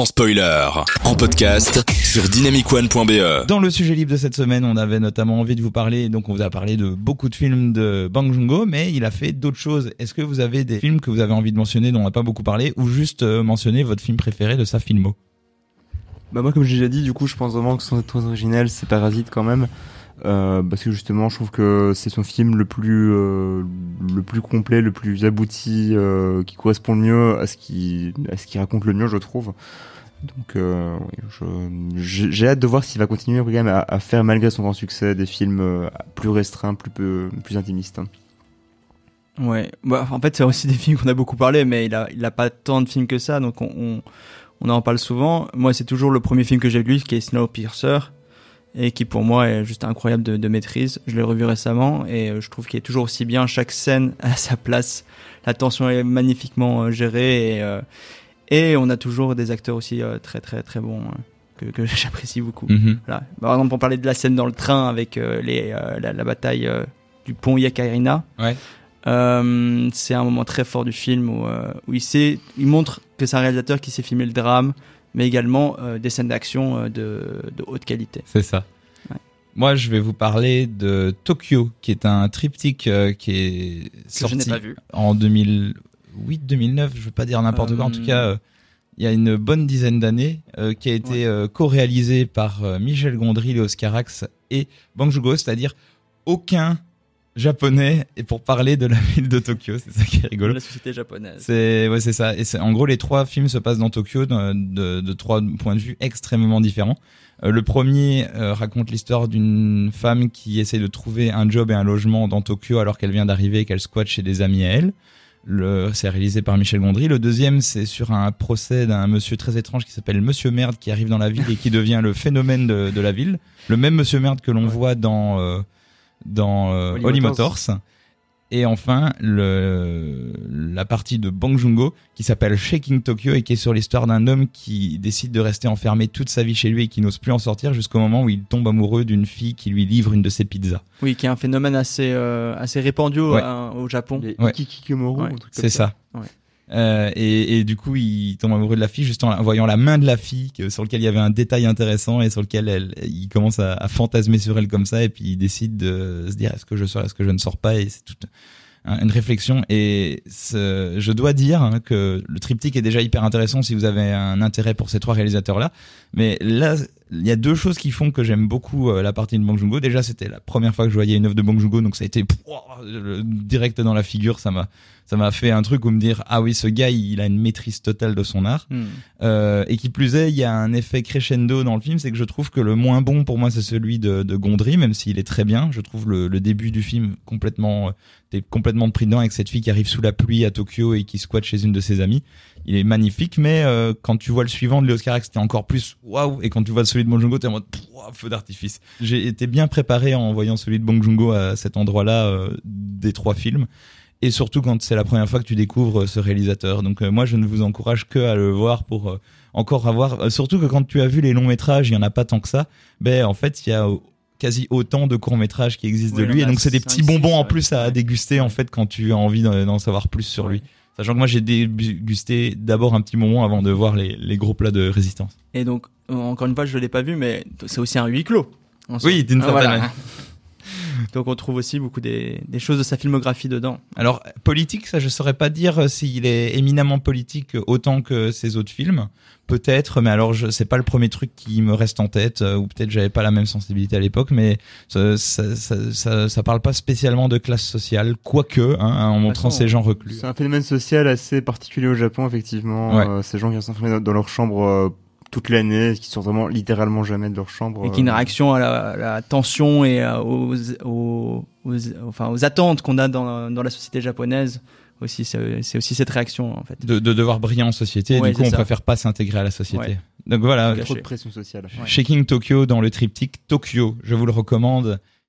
sans spoiler, en podcast sur dynamicone.be. Dans le sujet libre de cette semaine, on avait notamment envie de vous parler, donc on vous a parlé de beaucoup de films de Bang Joon-ho, mais il a fait d'autres choses. Est-ce que vous avez des films que vous avez envie de mentionner dont on n'a pas beaucoup parlé, ou juste euh, mentionner votre film préféré de sa filmo? Bah moi comme j'ai déjà dit, du coup je pense vraiment que son être original c'est Parasite quand même. Euh, parce que justement, je trouve que c'est son film le plus euh, le plus complet, le plus abouti, euh, qui correspond le mieux à ce qui à ce qui raconte le mieux, je trouve. Donc, j'ai hâte de voir s'il va continuer à, faire malgré son grand succès des films plus restreints, plus peu, plus intimistes. Ouais, bah, en fait, c'est aussi des films qu'on a beaucoup parlé, mais il a, il a pas tant de films que ça, donc on, on, on en parle souvent. Moi, c'est toujours le premier film que j'ai lu, qui est Snowpiercer, et qui pour moi est juste incroyable de, de maîtrise. Je l'ai revu récemment, et euh, je trouve qu'il est toujours aussi bien. Chaque scène à sa place, la tension est magnifiquement euh, gérée, et, euh, et on a toujours des acteurs aussi euh, très très très bons euh, que, que j'apprécie beaucoup. Mhm. Voilà. Par exemple, pour parler de la scène dans le train avec euh, les, la, la bataille du pont Yakairina. Ouais. C'est un moment très fort du film où, où il, sait, il montre que c'est un réalisateur qui sait filmer le drame, mais également euh, des scènes d'action euh, de, de haute qualité. C'est ça. Moi, je vais vous parler de Tokyo, qui est un triptyque euh, qui est Que sorti n'ai pas vu. en 2008, 2009, je veux pas dire n'importe quoi. En tout cas, euh, il y a une bonne dizaine d'années, qui a été co-réalisé par Michel Gondry, Léo Carax et Bang c'est-à-dire aucun japonais et pour parler de la ville de Tokyo. C'est ça qui est rigolo. La société japonaise. C'est ouais, c'est ça. Et c'est en gros les trois films se passent dans Tokyo de, de, de trois points de vue extrêmement différents. Euh, le premier euh, raconte l'histoire d'une femme qui essaie de trouver un job et un logement dans Tokyo alors qu'elle vient d'arriver et qu'elle squatte chez des amis à elle. Le, c'est réalisé par Michel Gondry. Le deuxième, c'est sur un procès d'un monsieur très étrange qui s'appelle Monsieur Merde qui arrive dans la ville et qui devient le phénomène de, de la ville. Le même Monsieur Merde que l'on voit dans euh, dans euh, Holly Holly Motors. Motors. Et enfin, le, la partie de Bang Joon-ho qui s'appelle Shaking Tokyo et qui est sur l'histoire d'un homme qui décide de rester enfermé toute sa vie chez lui et qui n'ose plus en sortir jusqu'au moment où il tombe amoureux d'une fille qui lui livre une de ses pizzas. Oui, qui est un phénomène assez, euh, assez répandu au- Ouais. euh, au Japon. Les Ouais. Ikikimoru, Ouais. un truc comme C'est ça. Ouais. Euh, et, du coup, il tombe amoureux de la fille juste en voyant la main de la fille sur lequel il y avait un détail intéressant et sur lequel elle, il commence à, fantasmer sur elle comme ça et puis il décide de se dire est-ce que je sors, est-ce que je ne sors pas et c'est toute un- une réflexion. Et je dois dire hein, que le triptyque est déjà hyper intéressant si vous avez un intérêt pour ces trois réalisateurs là mais là il y a deux choses qui font que j'aime beaucoup euh, la partie de Bang Joon-ho déjà c'était la première fois que je voyais une œuvre de Bang Joon-ho donc ça a été direct dans la figure. Ça m'a ça m'a fait un truc où me dire ah oui ce gars il a une maîtrise totale de son art. Hmm. euh, et qui plus est il y a un effet crescendo dans le film c'est que je trouve que le moins bon pour moi c'est celui de, de Gondry même s'il est très bien. Je trouve le, le début du film complètement euh, t'es complètement pris dedans avec cette fille qui arrive sous la pluie à Tokyo et qui squatte chez une de ses amies il est magnifique mais euh, quand tu vois le suivant de Léo Carax c'était encore plus waouh et quand tu vois celui de Bong Joon-ho t'es en mode feu d'artifice j'ai été bien préparé en voyant celui de Bong Joon-ho à cet endroit là des trois films et surtout quand c'est la première fois que tu découvres euh, ce réalisateur. Donc euh, moi je ne vous encourage que à le voir pour euh, encore avoir euh, surtout que quand tu as vu les longs métrages, il y en a pas tant que ça. Ben en fait, il y a euh, quasi autant de courts métrages qui existent de lui et donc c'est des petits bonbons en plus à déguster en fait quand tu as envie d'en savoir plus sur lui. Sachant que moi j'ai dégusté d'abord un petit moment avant de voir les, les gros plats de résistance. Et donc, euh, encore une fois, je l'ai pas vu, mais c'est aussi un huis clos. Oui, d'une Ah, certaine voilà. manière. Donc on trouve aussi beaucoup des, des choses de sa filmographie dedans. Alors politique, ça je saurais pas dire euh, s'il est éminemment politique autant que ses autres films. Peut-être, mais alors je c'est pas le premier truc qui me reste en tête, euh, ou peut-être j'avais pas la même sensibilité à l'époque, mais ça, ça, ça, ça, ça parle pas spécialement de classe sociale, quoique, hein, en montrant ces gens reclus. C'est un phénomène social assez particulier au Japon, effectivement. Ouais. Euh, ces gens qui restent enfermés dans, dans leur chambre euh, toute l'année, qui sortent vraiment littéralement jamais de leur chambre. Et qui est une euh, réaction à la, à la tension et aux, aux, aux- enfin, aux attentes qu'on a dans, dans la société japonaise. Aussi, c'est aussi cette réaction, en fait. De, de devoir briller en société, et Ouais, du coup on ça. préfère pas s'intégrer à la société. Ouais. Donc voilà, Trop de pression sociale. Ouais. Shaking Tokyo dans le triptyque Tokyo, je vous le recommande.